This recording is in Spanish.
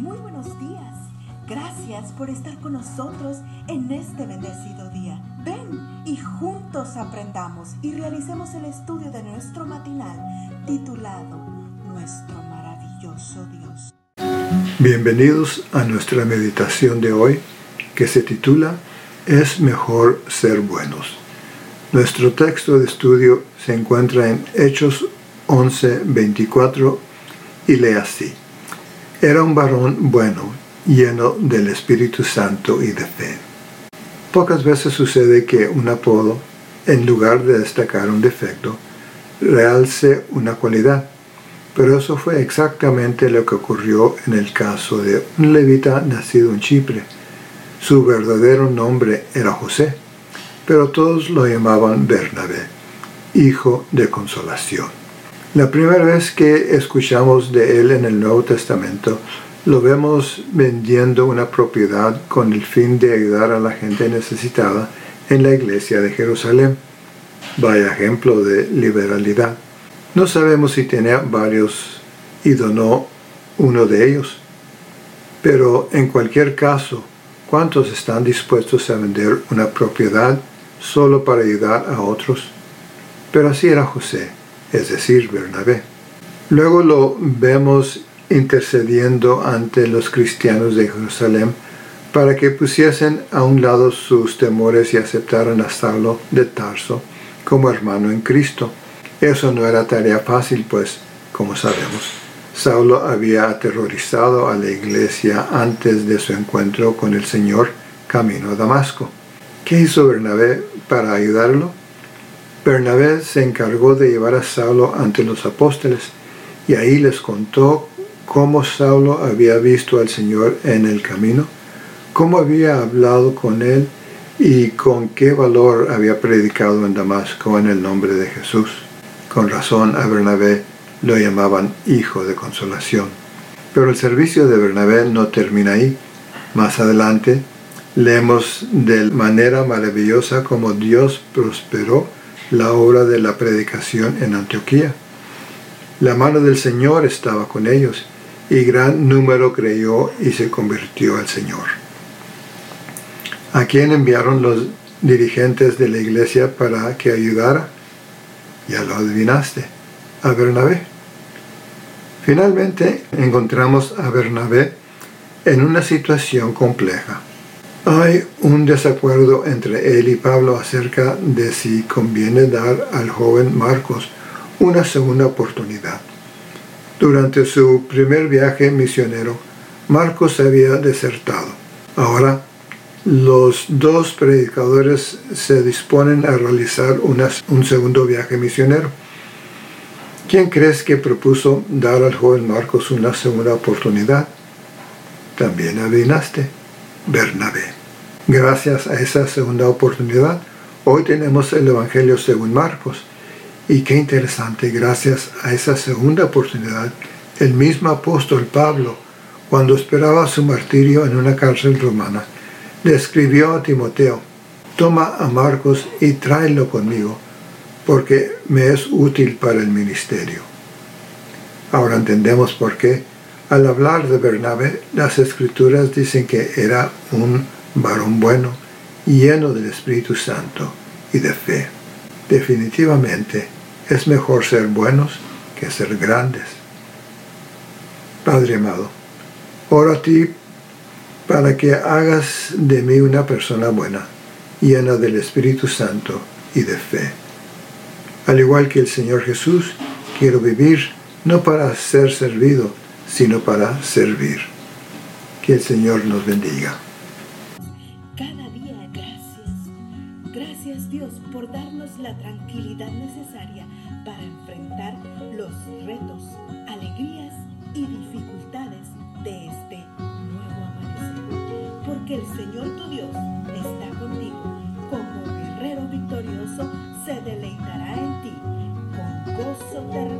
Muy buenos días. Gracias por estar con nosotros en este bendecido día. Ven y juntos aprendamos y realicemos el estudio de nuestro matinal titulado Nuestro maravilloso Dios. Bienvenidos a nuestra meditación de hoy que se titula Es mejor ser buenos. Nuestro texto de estudio se encuentra en Hechos 11, 24 y lee así. Era un varón bueno, lleno del Espíritu Santo y de fe. Pocas veces sucede que un apodo, en lugar de destacar un defecto, realce una cualidad, pero eso fue exactamente lo que ocurrió en el caso de un levita nacido en Chipre. Su verdadero nombre era José, pero todos lo llamaban Bernabé, hijo de consolación. La primera vez que escuchamos de él en el Nuevo Testamento, lo vemos vendiendo una propiedad con el fin de ayudar a la gente necesitada en la iglesia de Jerusalén. Vaya ejemplo de liberalidad. No sabemos si tenía varios y donó uno de ellos. Pero en cualquier caso, ¿cuántos están dispuestos a vender una propiedad solo para ayudar a otros? Pero así era José es decir, Bernabé. Luego lo vemos intercediendo ante los cristianos de Jerusalén para que pusiesen a un lado sus temores y aceptaran a Saulo de Tarso como hermano en Cristo. Eso no era tarea fácil, pues, como sabemos, Saulo había aterrorizado a la iglesia antes de su encuentro con el Señor camino a Damasco. ¿Qué hizo Bernabé para ayudarlo? Bernabé se encargó de llevar a Saulo ante los apóstoles y ahí les contó cómo Saulo había visto al Señor en el camino, cómo había hablado con él y con qué valor había predicado en Damasco en el nombre de Jesús. Con razón a Bernabé lo llamaban hijo de consolación. Pero el servicio de Bernabé no termina ahí. Más adelante leemos de manera maravillosa cómo Dios prosperó la obra de la predicación en Antioquía. La mano del Señor estaba con ellos y gran número creyó y se convirtió al Señor. ¿A quién enviaron los dirigentes de la iglesia para que ayudara? Ya lo adivinaste, a Bernabé. Finalmente encontramos a Bernabé en una situación compleja. Hay un desacuerdo entre él y Pablo acerca de si conviene dar al joven Marcos una segunda oportunidad. Durante su primer viaje misionero, Marcos había desertado. Ahora, los dos predicadores se disponen a realizar un segundo viaje misionero. ¿Quién crees que propuso dar al joven Marcos una segunda oportunidad? También adivinaste. Bernabé. Gracias a esa segunda oportunidad, hoy tenemos el Evangelio según Marcos. Y qué interesante, gracias a esa segunda oportunidad, el mismo apóstol Pablo, cuando esperaba su martirio en una cárcel romana, le escribió a Timoteo, toma a Marcos y tráelo conmigo, porque me es útil para el ministerio. Ahora entendemos por qué al hablar de Bernabé, las escrituras dicen que era un varón bueno, lleno del Espíritu Santo y de fe. Definitivamente es mejor ser buenos que ser grandes. Padre amado, oro a ti para que hagas de mí una persona buena, llena del Espíritu Santo y de fe. Al igual que el Señor Jesús, quiero vivir no para ser servido, sino para servir. Que el Señor nos bendiga. Cada día gracias. Gracias Dios por darnos la tranquilidad necesaria para enfrentar los retos, alegrías y dificultades de este nuevo amanecer. Porque el Señor tu Dios está contigo. Como guerrero victorioso se deleitará en ti con gozo terrenal